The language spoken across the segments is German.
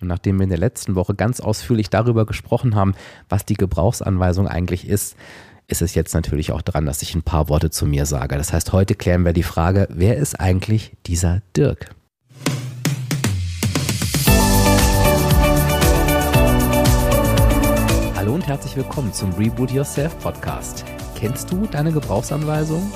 Und nachdem wir in der letzten Woche ganz ausführlich darüber gesprochen haben, was die Gebrauchsanweisung eigentlich ist, ist es jetzt natürlich auch dran, dass ich ein paar Worte zu mir sage. Das heißt, heute klären wir die Frage, wer ist eigentlich dieser Dirk? Hallo und herzlich willkommen zum Reboot Yourself Podcast. Kennst du deine Gebrauchsanweisung?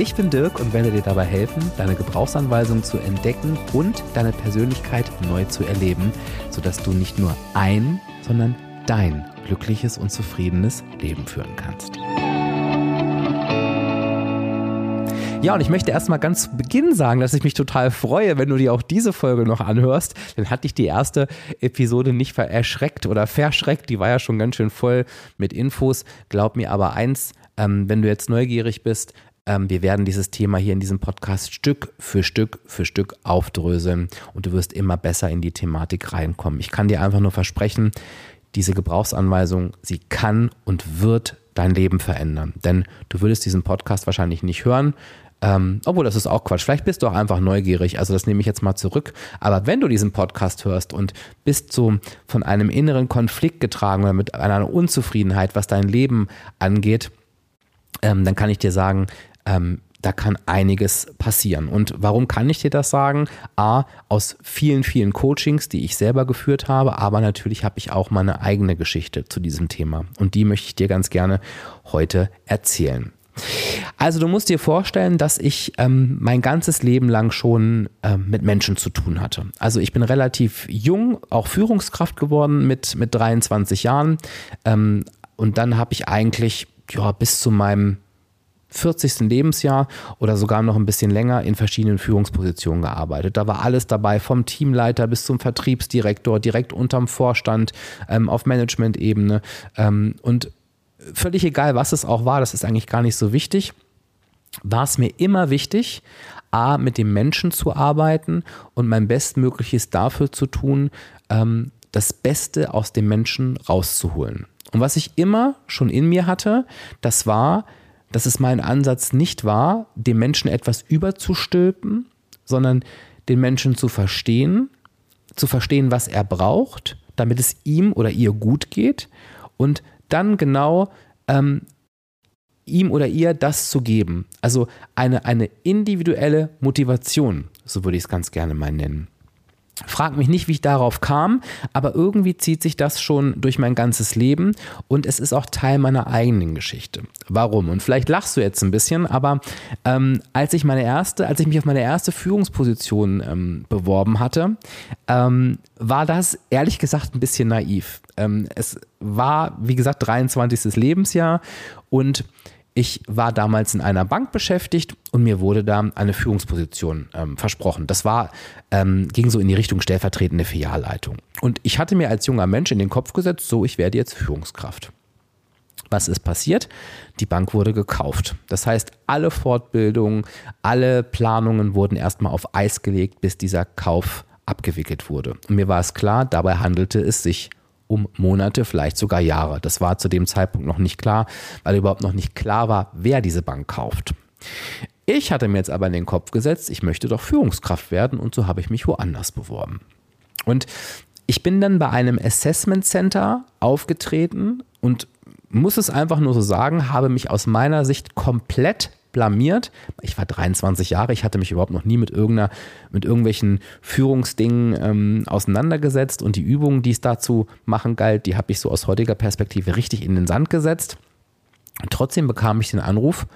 Ich bin Dirk und werde dir dabei helfen, deine Gebrauchsanweisung zu entdecken und deine Persönlichkeit neu zu erleben, sodass du nicht nur ein, sondern dein glückliches und zufriedenes Leben führen kannst. Ja, und ich möchte erstmal ganz zu Beginn sagen, dass ich mich total freue, wenn du dir auch diese Folge noch anhörst. Dann hat dich die erste Episode nicht erschreckt oder verschreckt. Die war ja schon ganz schön voll mit Infos. Glaub mir aber eins, ähm, wenn du jetzt neugierig bist, ähm, wir werden dieses Thema hier in diesem Podcast Stück für Stück für Stück aufdröseln und du wirst immer besser in die Thematik reinkommen. Ich kann dir einfach nur versprechen, diese Gebrauchsanweisung, sie kann und wird dein Leben verändern. Denn du würdest diesen Podcast wahrscheinlich nicht hören, ähm, obwohl, das ist auch Quatsch. Vielleicht bist du auch einfach neugierig. Also das nehme ich jetzt mal zurück. Aber wenn du diesen Podcast hörst und bist so von einem inneren Konflikt getragen oder mit einer Unzufriedenheit, was dein Leben angeht, ähm, dann kann ich dir sagen, ähm, da kann einiges passieren. Und warum kann ich dir das sagen? A, aus vielen, vielen Coachings, die ich selber geführt habe, aber natürlich habe ich auch meine eigene Geschichte zu diesem Thema. Und die möchte ich dir ganz gerne heute erzählen. Also du musst dir vorstellen, dass ich ähm, mein ganzes Leben lang schon ähm, mit Menschen zu tun hatte. Also ich bin relativ jung, auch Führungskraft geworden mit, mit 23 Jahren. Ähm, und dann habe ich eigentlich ja, bis zu meinem 40. Lebensjahr oder sogar noch ein bisschen länger in verschiedenen Führungspositionen gearbeitet. Da war alles dabei, vom Teamleiter bis zum Vertriebsdirektor, direkt unterm Vorstand, ähm, auf Management-Ebene. Ähm, und völlig egal, was es auch war, das ist eigentlich gar nicht so wichtig, war es mir immer wichtig, A, mit dem Menschen zu arbeiten und mein Bestmögliches dafür zu tun, ähm, das Beste aus dem Menschen rauszuholen. Und was ich immer schon in mir hatte, das war, dass es mein Ansatz nicht war, dem Menschen etwas überzustülpen, sondern den Menschen zu verstehen, zu verstehen, was er braucht, damit es ihm oder ihr gut geht und dann genau ähm, ihm oder ihr das zu geben. Also eine, eine individuelle Motivation, so würde ich es ganz gerne mal nennen. Frag mich nicht, wie ich darauf kam, aber irgendwie zieht sich das schon durch mein ganzes Leben und es ist auch Teil meiner eigenen Geschichte. Warum? Und vielleicht lachst du jetzt ein bisschen, aber ähm, als ich meine erste, als ich mich auf meine erste Führungsposition ähm, beworben hatte, ähm, war das ehrlich gesagt ein bisschen naiv. Ähm, es war, wie gesagt, 23. Lebensjahr und ich war damals in einer Bank beschäftigt und mir wurde da eine Führungsposition ähm, versprochen. Das war, ähm, ging so in die Richtung stellvertretende Filialleitung. Und ich hatte mir als junger Mensch in den Kopf gesetzt, so, ich werde jetzt Führungskraft. Was ist passiert? Die Bank wurde gekauft. Das heißt, alle Fortbildungen, alle Planungen wurden erstmal auf Eis gelegt, bis dieser Kauf abgewickelt wurde. Und mir war es klar, dabei handelte es sich um Monate, vielleicht sogar Jahre. Das war zu dem Zeitpunkt noch nicht klar, weil überhaupt noch nicht klar war, wer diese Bank kauft. Ich hatte mir jetzt aber in den Kopf gesetzt, ich möchte doch Führungskraft werden und so habe ich mich woanders beworben. Und ich bin dann bei einem Assessment Center aufgetreten und muss es einfach nur so sagen, habe mich aus meiner Sicht komplett blamiert. Ich war 23 Jahre, ich hatte mich überhaupt noch nie mit irgendeiner, mit irgendwelchen Führungsdingen ähm, auseinandergesetzt und die Übungen, die es dazu machen galt, die habe ich so aus heutiger Perspektive richtig in den Sand gesetzt. Und trotzdem bekam ich den Anruf,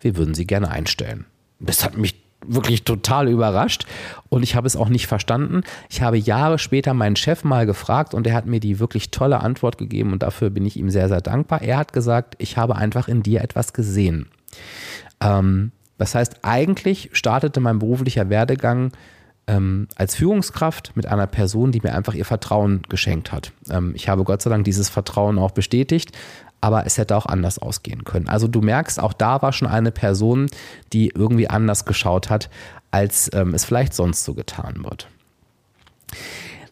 wir würden sie gerne einstellen. Das hat mich wirklich total überrascht und ich habe es auch nicht verstanden. Ich habe Jahre später meinen Chef mal gefragt und er hat mir die wirklich tolle Antwort gegeben und dafür bin ich ihm sehr, sehr dankbar. Er hat gesagt, ich habe einfach in dir etwas gesehen. Ähm, das heißt, eigentlich startete mein beruflicher Werdegang ähm, als Führungskraft mit einer Person, die mir einfach ihr Vertrauen geschenkt hat. Ähm, ich habe Gott sei Dank dieses Vertrauen auch bestätigt, aber es hätte auch anders ausgehen können. Also du merkst, auch da war schon eine Person, die irgendwie anders geschaut hat, als ähm, es vielleicht sonst so getan wird.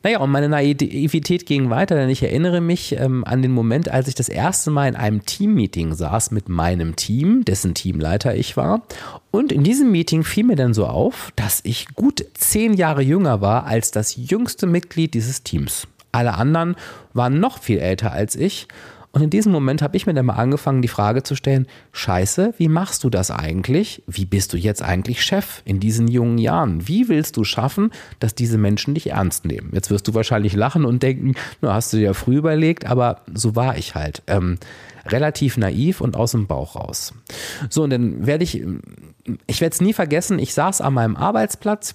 Naja, und meine Naivität ging weiter, denn ich erinnere mich ähm, an den Moment, als ich das erste Mal in einem Teammeeting saß mit meinem Team, dessen Teamleiter ich war. Und in diesem Meeting fiel mir dann so auf, dass ich gut zehn Jahre jünger war als das jüngste Mitglied dieses Teams. Alle anderen waren noch viel älter als ich. Und in diesem Moment habe ich mir dann mal angefangen, die Frage zu stellen, scheiße, wie machst du das eigentlich? Wie bist du jetzt eigentlich Chef in diesen jungen Jahren? Wie willst du schaffen, dass diese Menschen dich ernst nehmen? Jetzt wirst du wahrscheinlich lachen und denken, na, hast du dir ja früh überlegt, aber so war ich halt. Ähm, relativ naiv und aus dem Bauch raus. So, und dann werde ich, ich werde es nie vergessen, ich saß an meinem Arbeitsplatz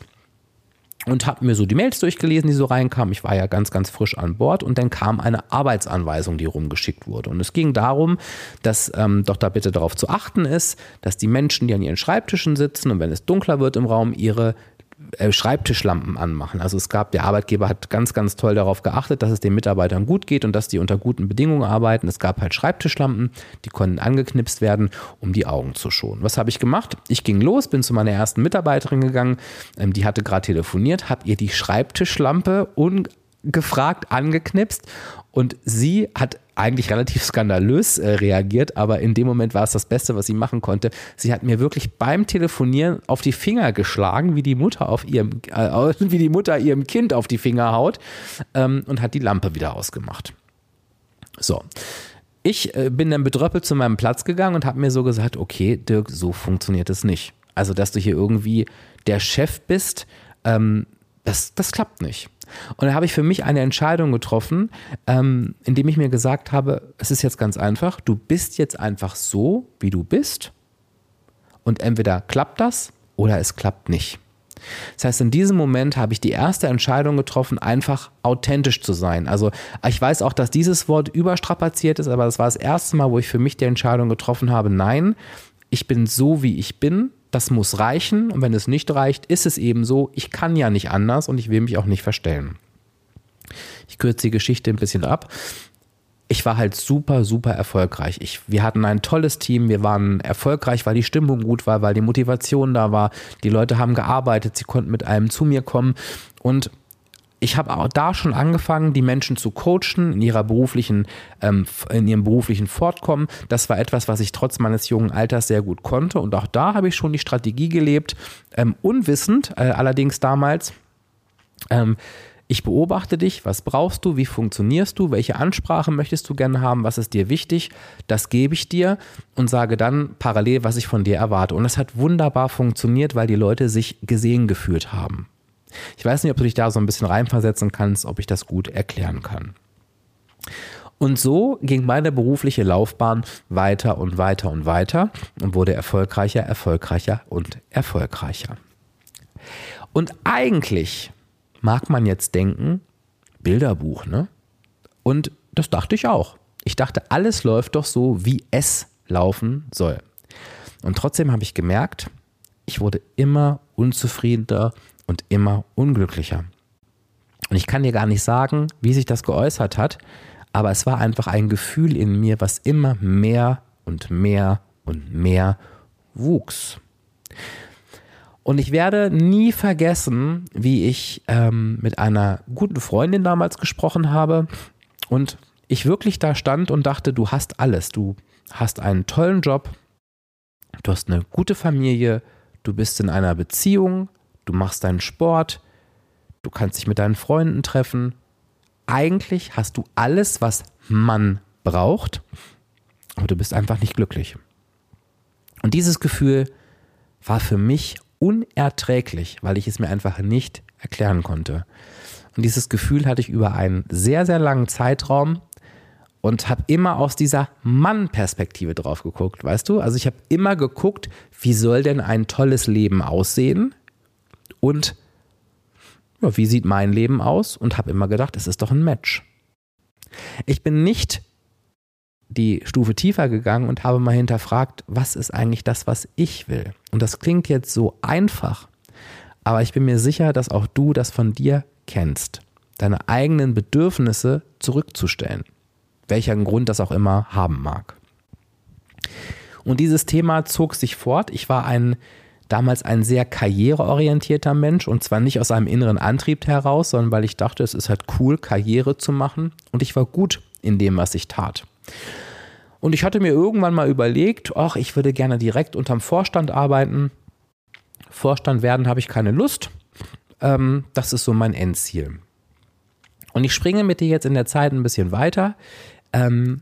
und habe mir so die Mails durchgelesen, die so reinkamen. Ich war ja ganz, ganz frisch an Bord und dann kam eine Arbeitsanweisung, die rumgeschickt wurde. Und es ging darum, dass ähm, doch da bitte darauf zu achten ist, dass die Menschen, die an ihren Schreibtischen sitzen und wenn es dunkler wird im Raum, ihre Schreibtischlampen anmachen. Also es gab, der Arbeitgeber hat ganz, ganz toll darauf geachtet, dass es den Mitarbeitern gut geht und dass die unter guten Bedingungen arbeiten. Es gab halt Schreibtischlampen, die konnten angeknipst werden, um die Augen zu schonen. Was habe ich gemacht? Ich ging los, bin zu meiner ersten Mitarbeiterin gegangen, ähm, die hatte gerade telefoniert, habe ihr die Schreibtischlampe ungefragt angeknipst und sie hat eigentlich relativ skandalös äh, reagiert, aber in dem Moment war es das Beste, was sie machen konnte. Sie hat mir wirklich beim Telefonieren auf die Finger geschlagen, wie die Mutter auf ihrem, äh, wie die Mutter ihrem Kind auf die Finger haut ähm, und hat die Lampe wieder ausgemacht. So. Ich äh, bin dann bedröppelt zu meinem Platz gegangen und habe mir so gesagt, okay, Dirk, so funktioniert es nicht. Also, dass du hier irgendwie der Chef bist, ähm, das, das klappt nicht. Und da habe ich für mich eine Entscheidung getroffen, ähm, indem ich mir gesagt habe, es ist jetzt ganz einfach, du bist jetzt einfach so, wie du bist. Und entweder klappt das oder es klappt nicht. Das heißt, in diesem Moment habe ich die erste Entscheidung getroffen, einfach authentisch zu sein. Also ich weiß auch, dass dieses Wort überstrapaziert ist, aber das war das erste Mal, wo ich für mich die Entscheidung getroffen habe, nein, ich bin so, wie ich bin das muss reichen und wenn es nicht reicht, ist es eben so, ich kann ja nicht anders und ich will mich auch nicht verstellen. Ich kürze die Geschichte ein bisschen ab. Ich war halt super, super erfolgreich. Ich, wir hatten ein tolles Team, wir waren erfolgreich, weil die Stimmung gut war, weil die Motivation da war. Die Leute haben gearbeitet, sie konnten mit einem zu mir kommen und ich habe auch da schon angefangen, die Menschen zu coachen in ihrer beruflichen, ähm, in ihrem beruflichen Fortkommen. Das war etwas, was ich trotz meines jungen Alters sehr gut konnte. Und auch da habe ich schon die Strategie gelebt, ähm, unwissend, äh, allerdings damals. Ähm, ich beobachte dich, was brauchst du, wie funktionierst du, welche Ansprache möchtest du gerne haben, was ist dir wichtig, das gebe ich dir und sage dann parallel, was ich von dir erwarte. Und das hat wunderbar funktioniert, weil die Leute sich gesehen gefühlt haben. Ich weiß nicht, ob du dich da so ein bisschen reinversetzen kannst, ob ich das gut erklären kann. Und so ging meine berufliche Laufbahn weiter und weiter und weiter und wurde erfolgreicher, erfolgreicher und erfolgreicher. Und eigentlich mag man jetzt denken, Bilderbuch, ne? Und das dachte ich auch. Ich dachte, alles läuft doch so, wie es laufen soll. Und trotzdem habe ich gemerkt, ich wurde immer unzufriedener und immer unglücklicher. Und ich kann dir gar nicht sagen, wie sich das geäußert hat, aber es war einfach ein Gefühl in mir, was immer mehr und mehr und mehr wuchs. Und ich werde nie vergessen, wie ich ähm, mit einer guten Freundin damals gesprochen habe und ich wirklich da stand und dachte, du hast alles. Du hast einen tollen Job, du hast eine gute Familie, du bist in einer Beziehung, du machst deinen Sport, du kannst dich mit deinen Freunden treffen. Eigentlich hast du alles, was man braucht, aber du bist einfach nicht glücklich. Und dieses Gefühl war für mich unerträglich, weil ich es mir einfach nicht erklären konnte. Und dieses Gefühl hatte ich über einen sehr, sehr langen Zeitraum und habe immer aus dieser Mann-Perspektive drauf geguckt, weißt du? Also ich habe immer geguckt, wie soll denn ein tolles Leben aussehen? Und ja, wie sieht mein Leben aus und habe immer gedacht, es ist doch ein Match. Ich bin nicht die Stufe tiefer gegangen und habe mal hinterfragt, was ist eigentlich das, was ich will? Und das klingt jetzt so einfach, aber ich bin mir sicher, dass auch du das von dir kennst, deine eigenen Bedürfnisse zurückzustellen, welcher Grund das auch immer haben mag. Und dieses Thema zog sich fort. Ich war ein damals ein sehr karriereorientierter Mensch und zwar nicht aus einem inneren Antrieb heraus, sondern weil ich dachte, es ist halt cool, Karriere zu machen und ich war gut in dem, was ich tat. Und ich hatte mir irgendwann mal überlegt, ach, ich würde gerne direkt unterm Vorstand arbeiten. Vorstand werden habe ich keine Lust. Ähm, das ist so mein Endziel. Und ich springe mit dir jetzt in der Zeit ein bisschen weiter. Ähm,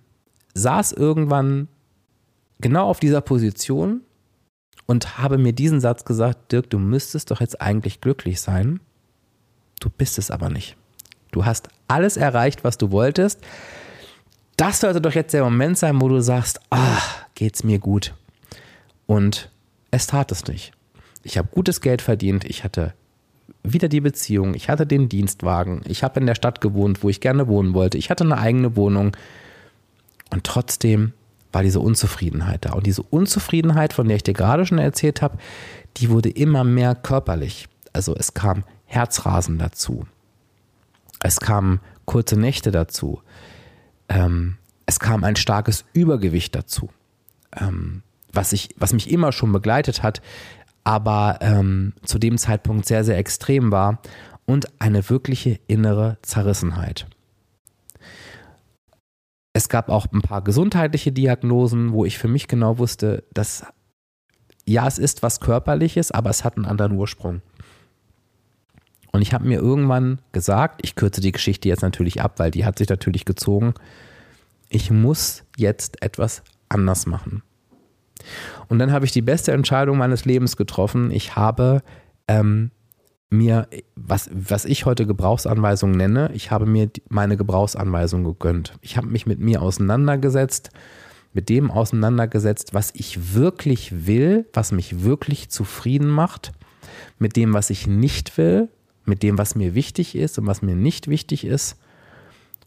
saß irgendwann genau auf dieser Position und habe mir diesen Satz gesagt, Dirk, du müsstest doch jetzt eigentlich glücklich sein. Du bist es aber nicht. Du hast alles erreicht, was du wolltest. Das sollte doch jetzt der Moment sein, wo du sagst, ah, geht's mir gut. Und es tat es nicht. Ich habe gutes Geld verdient, ich hatte wieder die Beziehung, ich hatte den Dienstwagen, ich habe in der Stadt gewohnt, wo ich gerne wohnen wollte, ich hatte eine eigene Wohnung. Und trotzdem war diese Unzufriedenheit da. Und diese Unzufriedenheit, von der ich dir gerade schon erzählt habe, die wurde immer mehr körperlich. Also es kam Herzrasen dazu. Es kamen kurze Nächte dazu. Ähm, es kam ein starkes Übergewicht dazu, ähm, was, ich, was mich immer schon begleitet hat, aber ähm, zu dem Zeitpunkt sehr, sehr extrem war und eine wirkliche innere Zerrissenheit. Es gab auch ein paar gesundheitliche Diagnosen, wo ich für mich genau wusste, dass ja, es ist was Körperliches, aber es hat einen anderen Ursprung. Und ich habe mir irgendwann gesagt, ich kürze die Geschichte jetzt natürlich ab, weil die hat sich natürlich gezogen, ich muss jetzt etwas anders machen. Und dann habe ich die beste Entscheidung meines Lebens getroffen. Ich habe ähm, mir, was, was ich heute Gebrauchsanweisung nenne, ich habe mir meine Gebrauchsanweisung gegönnt. Ich habe mich mit mir auseinandergesetzt, mit dem auseinandergesetzt, was ich wirklich will, was mich wirklich zufrieden macht, mit dem, was ich nicht will, mit dem, was mir wichtig ist und was mir nicht wichtig ist.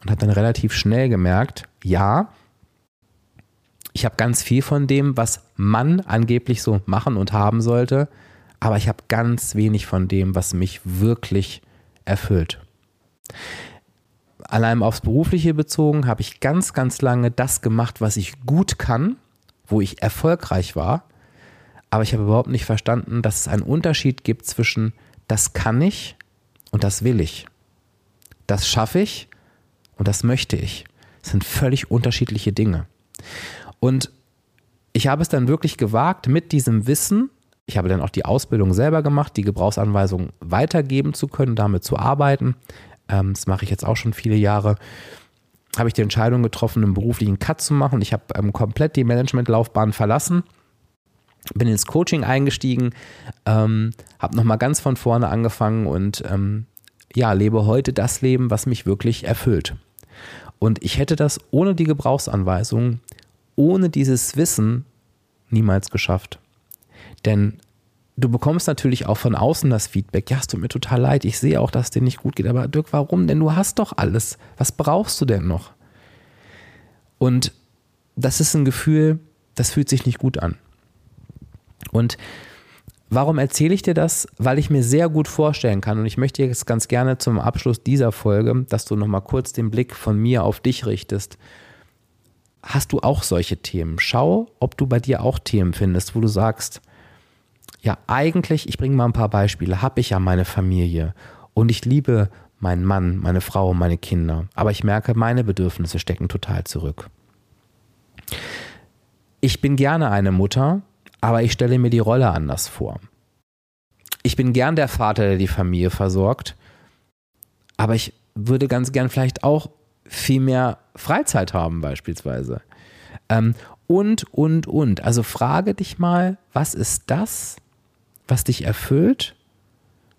Und habe dann relativ schnell gemerkt, ja, ich habe ganz viel von dem, was man angeblich so machen und haben sollte, aber ich habe ganz wenig von dem, was mich wirklich erfüllt. Allein aufs Berufliche bezogen habe ich ganz, ganz lange das gemacht, was ich gut kann, wo ich erfolgreich war, aber ich habe überhaupt nicht verstanden, dass es einen Unterschied gibt zwischen das kann ich und das will ich. Das schaffe ich und das möchte ich. Das sind völlig unterschiedliche Dinge. Und ich habe es dann wirklich gewagt, mit diesem Wissen, ich habe dann auch die Ausbildung selber gemacht, die Gebrauchsanweisung weitergeben zu können, damit zu arbeiten. Ähm, das mache ich jetzt auch schon viele Jahre. Habe ich die Entscheidung getroffen, einen beruflichen Cut zu machen. Ich habe ähm, komplett die Managementlaufbahn verlassen, bin ins Coaching eingestiegen, ähm, habe nochmal ganz von vorne angefangen und ähm, ja, lebe heute das Leben, was mich wirklich erfüllt. Und ich hätte das ohne die Gebrauchsanweisung ohne dieses Wissen niemals geschafft. Denn du bekommst natürlich auch von außen das Feedback, ja, es tut mir total leid, ich sehe auch, dass es dir nicht gut geht, aber Dirk, warum? Denn du hast doch alles. Was brauchst du denn noch? Und das ist ein Gefühl, das fühlt sich nicht gut an. Und warum erzähle ich dir das? Weil ich mir sehr gut vorstellen kann und ich möchte jetzt ganz gerne zum Abschluss dieser Folge, dass du nochmal kurz den Blick von mir auf dich richtest hast du auch solche Themen. Schau, ob du bei dir auch Themen findest, wo du sagst, ja, eigentlich, ich bringe mal ein paar Beispiele, habe ich ja meine Familie und ich liebe meinen Mann, meine Frau, meine Kinder, aber ich merke, meine Bedürfnisse stecken total zurück. Ich bin gerne eine Mutter, aber ich stelle mir die Rolle anders vor. Ich bin gern der Vater, der die Familie versorgt, aber ich würde ganz gern vielleicht auch viel mehr Freizeit haben beispielsweise. Und, und, und. Also frage dich mal, was ist das, was dich erfüllt?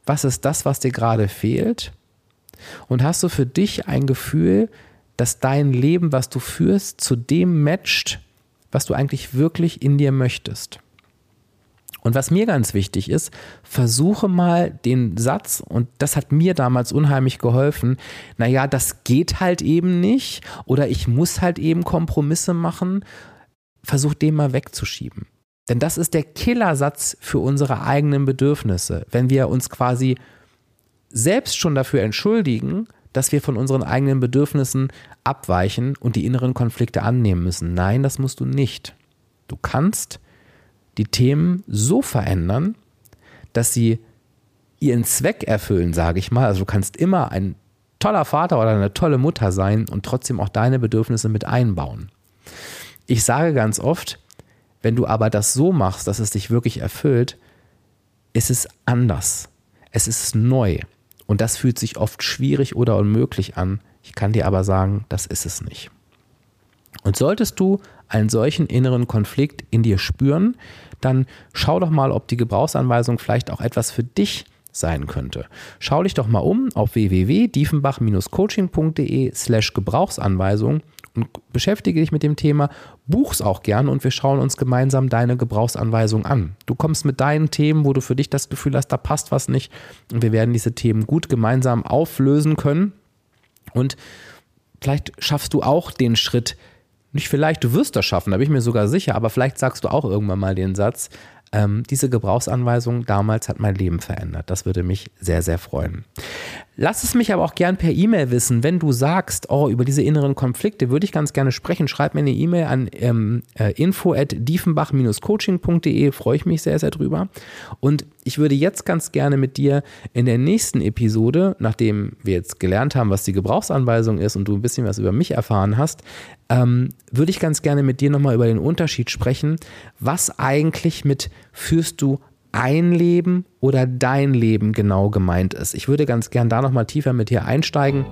Was ist das, was dir gerade fehlt? Und hast du für dich ein Gefühl, dass dein Leben, was du führst, zu dem matcht, was du eigentlich wirklich in dir möchtest? Und was mir ganz wichtig ist, versuche mal den Satz, und das hat mir damals unheimlich geholfen, naja, das geht halt eben nicht oder ich muss halt eben Kompromisse machen, versuch den mal wegzuschieben. Denn das ist der Killersatz für unsere eigenen Bedürfnisse. Wenn wir uns quasi selbst schon dafür entschuldigen, dass wir von unseren eigenen Bedürfnissen abweichen und die inneren Konflikte annehmen müssen. Nein, das musst du nicht. Du kannst die Themen so verändern, dass sie ihren Zweck erfüllen, sage ich mal. Also du kannst immer ein toller Vater oder eine tolle Mutter sein und trotzdem auch deine Bedürfnisse mit einbauen. Ich sage ganz oft, wenn du aber das so machst, dass es dich wirklich erfüllt, ist es anders. Es ist neu. Und das fühlt sich oft schwierig oder unmöglich an. Ich kann dir aber sagen, das ist es nicht. Und solltest du einen solchen inneren Konflikt in dir spüren, dann schau doch mal, ob die Gebrauchsanweisung vielleicht auch etwas für dich sein könnte. Schau dich doch mal um auf www.diefenbach-coaching.de slash Gebrauchsanweisung und beschäftige dich mit dem Thema, buch's auch gern und wir schauen uns gemeinsam deine Gebrauchsanweisung an. Du kommst mit deinen Themen, wo du für dich das Gefühl hast, da passt was nicht und wir werden diese Themen gut gemeinsam auflösen können und vielleicht schaffst du auch den Schritt, nicht vielleicht, du wirst das schaffen, da bin ich mir sogar sicher, aber vielleicht sagst du auch irgendwann mal den Satz, ähm, diese Gebrauchsanweisung damals hat mein Leben verändert. Das würde mich sehr, sehr freuen. Lass es mich aber auch gern per E-Mail wissen, wenn du sagst, oh, über diese inneren Konflikte würde ich ganz gerne sprechen. Schreib mir eine E-Mail an ähm, äh, info at diefenbach-coaching.de, freue ich mich sehr, sehr drüber. Und ich würde jetzt ganz gerne mit dir in der nächsten Episode, nachdem wir jetzt gelernt haben, was die Gebrauchsanweisung ist und du ein bisschen was über mich erfahren hast, ähm, würde ich ganz gerne mit dir nochmal über den Unterschied sprechen, was eigentlich mit führst du ein Leben oder dein Leben genau gemeint ist. Ich würde ganz gern da nochmal tiefer mit dir einsteigen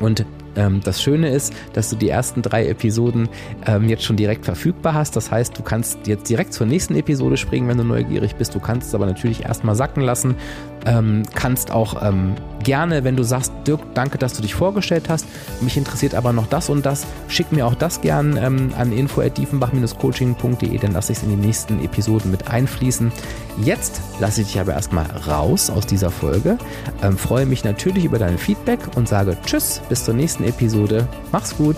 und ähm, das Schöne ist, dass du die ersten drei Episoden ähm, jetzt schon direkt verfügbar hast. Das heißt, du kannst jetzt direkt zur nächsten Episode springen, wenn du neugierig bist. Du kannst es aber natürlich erstmal sacken lassen. Ähm, kannst auch ähm, gerne, wenn du sagst, Dirk, danke, dass du dich vorgestellt hast. Mich interessiert aber noch das und das. Schick mir auch das gern ähm, an info.diefenbach-coaching.de, dann lasse ich es in die nächsten Episoden mit einfließen. Jetzt lasse ich dich aber erstmal raus aus dieser Folge. Ähm, freue mich natürlich über dein Feedback und sage Tschüss, bis zur nächsten Episode. Mach's gut.